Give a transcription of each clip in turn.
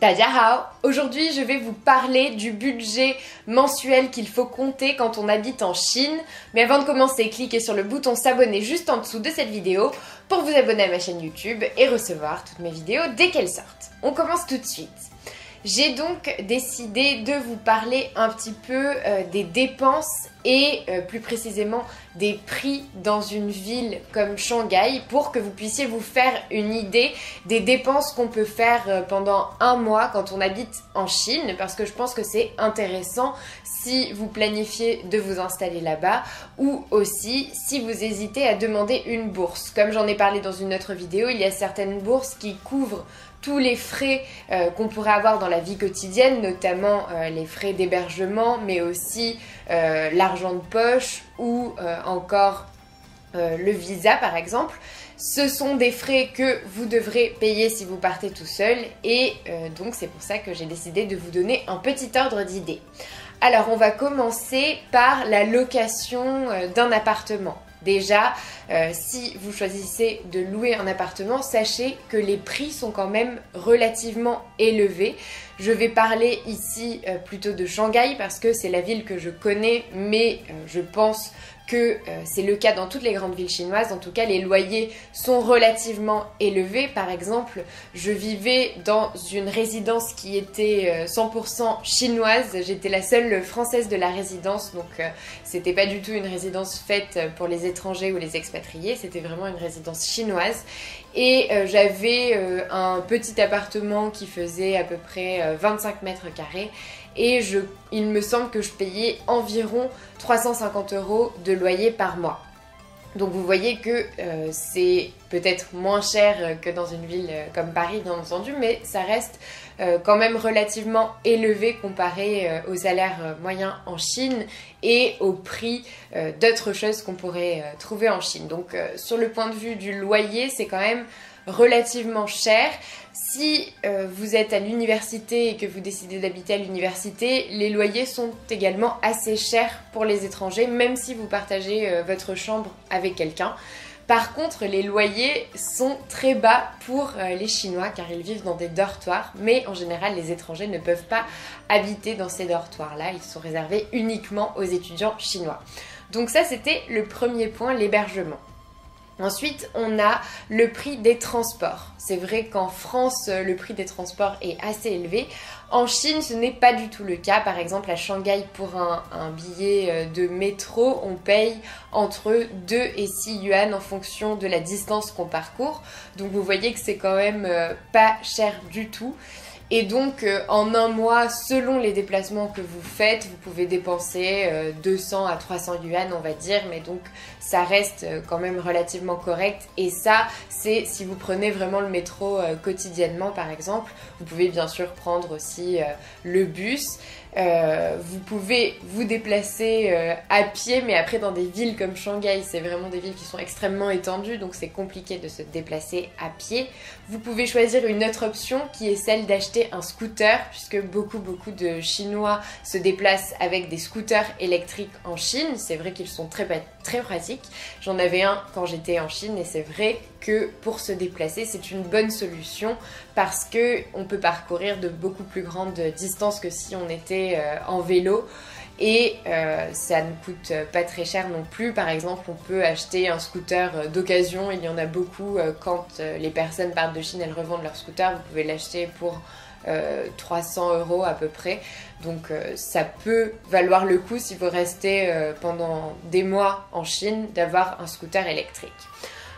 Dajahao Aujourd'hui, je vais vous parler du budget mensuel qu'il faut compter quand on habite en Chine. Mais avant de commencer, cliquez sur le bouton s'abonner juste en dessous de cette vidéo pour vous abonner à ma chaîne YouTube et recevoir toutes mes vidéos dès qu'elles sortent. On commence tout de suite. J'ai donc décidé de vous parler un petit peu euh, des dépenses et euh, plus précisément des prix dans une ville comme Shanghai pour que vous puissiez vous faire une idée des dépenses qu'on peut faire euh, pendant un mois quand on habite en Chine parce que je pense que c'est intéressant si vous planifiez de vous installer là-bas ou aussi si vous hésitez à demander une bourse. Comme j'en ai parlé dans une autre vidéo, il y a certaines bourses qui couvrent tous les frais euh, qu'on pourrait avoir dans la vie quotidienne, notamment euh, les frais d'hébergement, mais aussi euh, l'argent de poche ou encore le visa par exemple. Ce sont des frais que vous devrez payer si vous partez tout seul et donc c'est pour ça que j'ai décidé de vous donner un petit ordre d'idée. Alors on va commencer par la location d'un appartement. Déjà, euh, si vous choisissez de louer un appartement, sachez que les prix sont quand même relativement élevés. Je vais parler ici euh, plutôt de Shanghai parce que c'est la ville que je connais, mais euh, je pense que euh, c'est le cas dans toutes les grandes villes chinoises. En tout cas, les loyers sont relativement élevés. Par exemple, je vivais dans une résidence qui était 100% euh, chinoise. J'étais la seule française de la résidence, donc euh, c'était pas du tout une résidence faite pour les étrangers ou les expatriés. C'était vraiment une résidence chinoise. Et j'avais un petit appartement qui faisait à peu près 25 mètres carrés et je, il me semble que je payais environ 350 euros de loyer par mois. Donc vous voyez que euh, c'est peut-être moins cher que dans une ville euh, comme Paris bien entendu, mais ça reste euh, quand même relativement élevé comparé au salaire moyen en Chine et au prix d'autres choses qu'on pourrait trouver en Chine. Donc sur le point de vue du loyer, c'est quand même relativement cher. Si euh, vous êtes à l'université et que vous décidez d'habiter à l'université, les loyers sont également assez chers pour les étrangers, même si vous partagez euh, votre chambre avec quelqu'un. Par contre, les loyers sont très bas pour euh, les Chinois car ils vivent dans des dortoirs, mais en général, les étrangers ne peuvent pas habiter dans ces dortoirs-là. Ils sont réservés uniquement aux étudiants chinois. Donc ça, c'était le premier point, l'hébergement. Ensuite, on a le prix des transports. C'est vrai qu'en France, le prix des transports est assez élevé. En Chine, ce n'est pas du tout le cas. Par exemple, à Shanghai, pour un, billet euh, de métro, on paye entre 2 et 6 yuan en fonction de la distance qu'on parcourt. Donc vous voyez que c'est quand même euh, pas cher du tout. Et donc, euh, en un mois, selon les déplacements que vous faites, vous pouvez dépenser 200 euh, à 300 yuan, on va dire, mais donc ça reste euh, quand même relativement correct. Et ça, c'est si vous prenez vraiment le métro quotidiennement, par exemple. Vous pouvez bien sûr prendre aussi le bus. Vous pouvez vous déplacer à pied, mais après dans des villes comme Shanghai, c'est vraiment des villes qui sont extrêmement étendues, donc c'est compliqué de se déplacer à pied. Vous pouvez choisir une autre option qui est celle d'acheter un scooter, puisque beaucoup beaucoup de Chinois se déplacent avec des scooters électriques en Chine. C'est vrai qu'ils sont très, très pratiques. J'en avais un quand j'étais en Chine et c'est vrai que pour se déplacer, c'est une bonne solution parce que on peut parcourir de beaucoup plus grandes distances que si on était euh, en vélo et euh, ça ne coûte pas très cher non plus. Par exemple, on peut acheter un scooter euh, d'occasion, il y en a beaucoup quand les personnes partent de Chine, elles revendent leur scooter, vous pouvez l'acheter pour 300 euros à peu près. Donc ça peut valoir le coup si vous restez pendant des mois en Chine d'avoir un scooter électrique.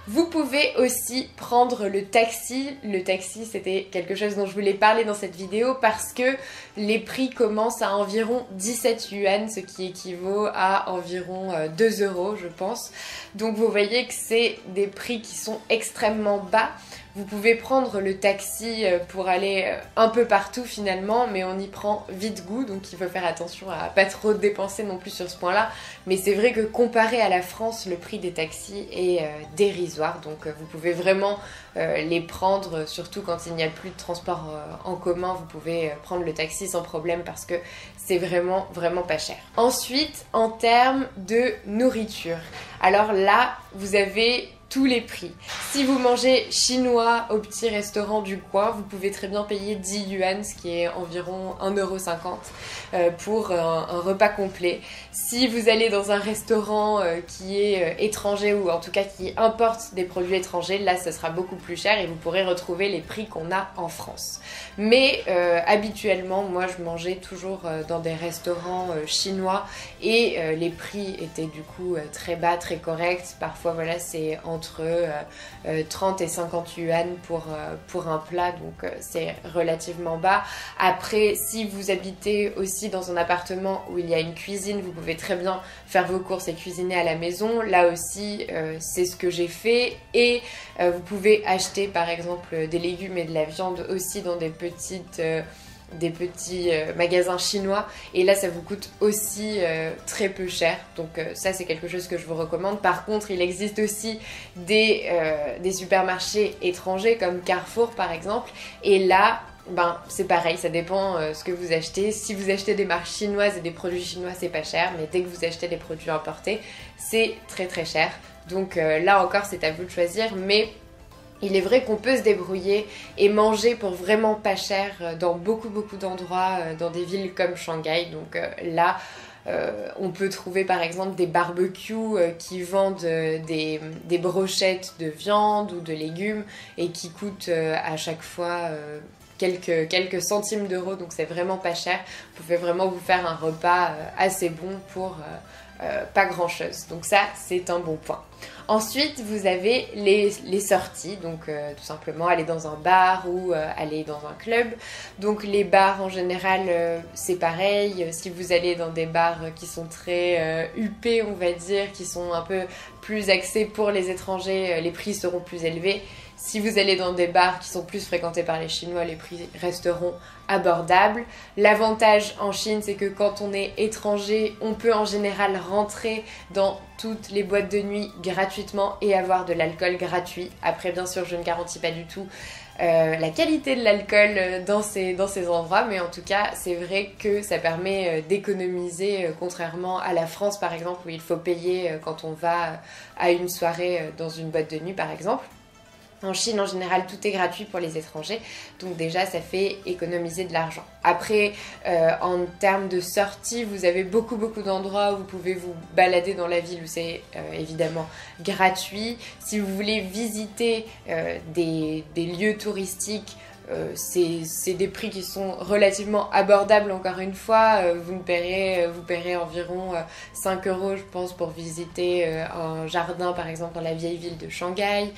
Vous pouvez aussi prendre le taxi. Le taxi, c'était quelque chose dont je voulais parler dans cette vidéo parce que les prix commencent à environ 17 yuan, ce qui équivaut à environ 2 euh, euros, je pense. Donc vous voyez que c'est des prix qui sont extrêmement bas. Vous pouvez prendre le taxi euh, pour aller euh, un peu partout finalement, mais on y prend vite goût, donc il faut faire attention à pas trop dépenser non plus sur ce point-là. Mais c'est vrai que comparé à la France, le prix des taxis est euh, dérisoire, donc vous pouvez vraiment les prendre, surtout quand il n'y a plus de transport en commun, vous pouvez prendre le taxi sans problème parce que c'est vraiment vraiment pas cher. Ensuite, en termes de nourriture, alors là, vous avez tous les prix. Si vous mangez chinois au petit restaurant du coin, vous pouvez très bien payer 10 yuan, ce qui est environ 1,50€ euh, pour un, repas complet. Si vous allez dans un restaurant euh, qui est euh, étranger ou en tout cas qui importe des produits étrangers, là ce sera beaucoup plus cher et vous pourrez retrouver les prix qu'on a en France. Mais habituellement, moi je mangeais toujours dans des restaurants chinois et les prix étaient du coup très bas, très corrects. Parfois voilà c'est entre 30 et 50 yuan pour, pour un plat, donc c'est relativement bas. Après, si vous habitez aussi dans un appartement où il y a une cuisine, vous pouvez très bien faire vos courses et cuisiner à la maison. Là aussi, euh, c'est ce que j'ai fait. Et euh, vous pouvez acheter par exemple des légumes et de la viande aussi dans des petites... Euh, des petits magasins chinois. Et là ça vous coûte aussi très peu cher. Donc ça c'est quelque chose que je vous recommande. Par contre il existe aussi des, supermarchés étrangers comme Carrefour par exemple. Et là ben c'est pareil, ça dépend euh, ce que vous achetez. Si vous achetez des marques chinoises et des produits chinois, c'est pas cher, mais dès que vous achetez des produits importés, c'est très très cher. Donc euh, là encore, c'est à vous de choisir, mais il est vrai qu'on peut se débrouiller et manger pour vraiment pas cher euh, dans beaucoup beaucoup d'endroits, dans des villes comme Shanghai. Donc là, on peut trouver par exemple des barbecues qui vendent des, des, brochettes de viande ou de légumes et qui coûtent à chaque fois quelques, quelques centimes d'euros, donc c'est vraiment pas cher. Vous pouvez vraiment vous faire un repas euh, assez bon pour euh, euh, pas grand chose. Donc ça, c'est un bon point. Ensuite, vous avez les, les sorties, donc tout simplement aller dans un bar ou aller dans un club. Donc les bars en général, c'est pareil. Si vous allez dans des bars qui sont très huppés, on va dire, qui sont un peu plus axés pour les étrangers, les prix seront plus élevés. Si vous allez dans des bars qui sont plus fréquentés par les Chinois, les prix resteront abordables. L'avantage en Chine, c'est que quand on est étranger, on peut en général rentrer dans toutes les boîtes de nuit gratuitement et avoir de l'alcool gratuit. Après, bien sûr, je ne garantis pas du tout euh, la qualité de l'alcool euh, dans ces, endroits, mais en tout cas, c'est vrai que ça permet euh, d'économiser, contrairement à la France par exemple, où il faut payer quand on va à une soirée dans une boîte de nuit par exemple. En Chine, en général, tout est gratuit pour les étrangers. Donc déjà, ça fait économiser de l'argent. Après, euh, en termes de sortie, vous avez beaucoup, beaucoup d'endroits où vous pouvez vous balader dans la ville où c'est euh, évidemment gratuit. Si vous voulez visiter euh, des, des lieux touristiques, euh, c'est des prix qui sont relativement abordables encore une fois. Euh, vous, paierez, euh, vous paierez environ 5 euros je pense pour visiter un jardin par exemple dans la vieille ville de Shanghai.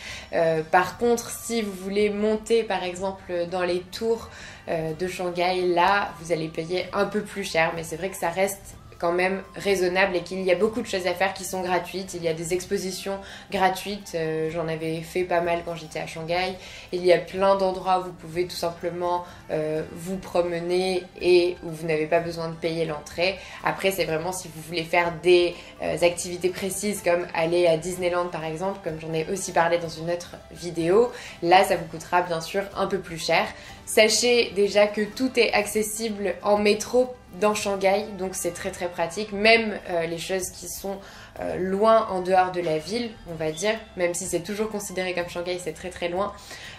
par contre si vous voulez monter par exemple dans les tours de Shanghai, là vous allez payer un peu plus cher mais c'est vrai que ça reste quand même raisonnable et qu'il y a beaucoup de choses à faire qui sont gratuites. Il y a des expositions gratuites, euh, j'en avais fait pas mal quand j'étais à Shanghai. Il y a plein d'endroits où vous pouvez tout simplement euh, vous promener et où vous n'avez pas besoin de payer l'entrée. Après, c'est vraiment si vous voulez faire des euh, activités précises comme aller à Disneyland par exemple, comme j'en ai aussi parlé dans une autre vidéo. Là, ça vous coûtera bien sûr un peu plus cher. Sachez déjà que tout est accessible en métro dans Shanghai, donc c'est très très pratique. Même euh, les choses qui sont euh, loin en dehors de la ville, on va dire, même si c'est toujours considéré comme Shanghai, c'est très très loin.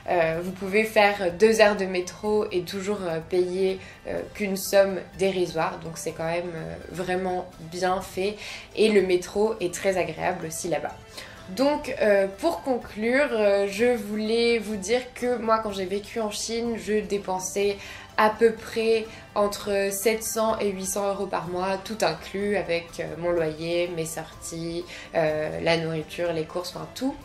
Euh, vous pouvez faire deux heures de métro et toujours payer qu'une somme dérisoire, donc c'est quand même vraiment bien fait. Et le métro est très agréable aussi là-bas. Donc pour conclure, je voulais vous dire que moi quand j'ai vécu en Chine, je dépensais à peu près entre 700 et 800 euros par mois, tout inclus avec euh, mon loyer, mes sorties, euh, la nourriture, les courses, enfin tout.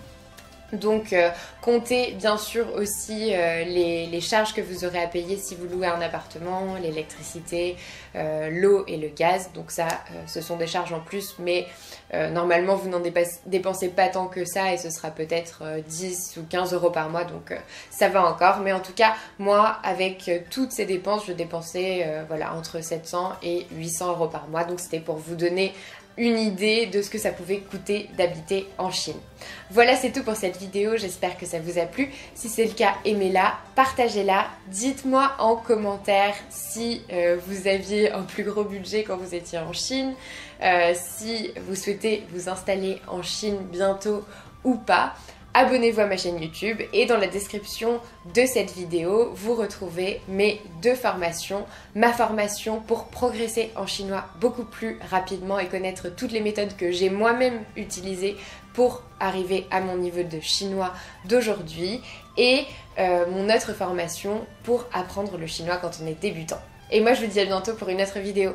Donc euh, comptez bien sûr aussi euh, les, charges que vous aurez à payer si vous louez un appartement, l'électricité, euh, l'eau et le gaz. Donc ça, ce sont des charges en plus, mais normalement vous n'en dépensez pas tant que ça et ce sera peut-être 10 ou 15 euros par mois, donc ça va encore. Mais en tout cas, moi, avec toutes ces dépenses, je dépensais voilà, entre 700 et 800 euros par mois. Donc c'était pour vous donner une idée de ce que ça pouvait coûter d'habiter en Chine. Voilà, c'est tout pour cette vidéo. J'espère que ça vous a plu. Si c'est le cas, aimez-la, partagez-la. Dites-moi en commentaire si euh, vous aviez un plus gros budget quand vous étiez en Chine, euh, si vous souhaitez vous installer en Chine bientôt ou pas. Abonnez-vous à ma chaîne YouTube et dans la description de cette vidéo, vous retrouvez mes deux formations. Ma formation pour progresser en chinois beaucoup plus rapidement et connaître toutes les méthodes que j'ai moi-même utilisées pour arriver à mon niveau de chinois d'aujourd'hui et euh, mon autre formation pour apprendre le chinois quand on est débutant. Et moi je vous dis à bientôt pour une autre vidéo.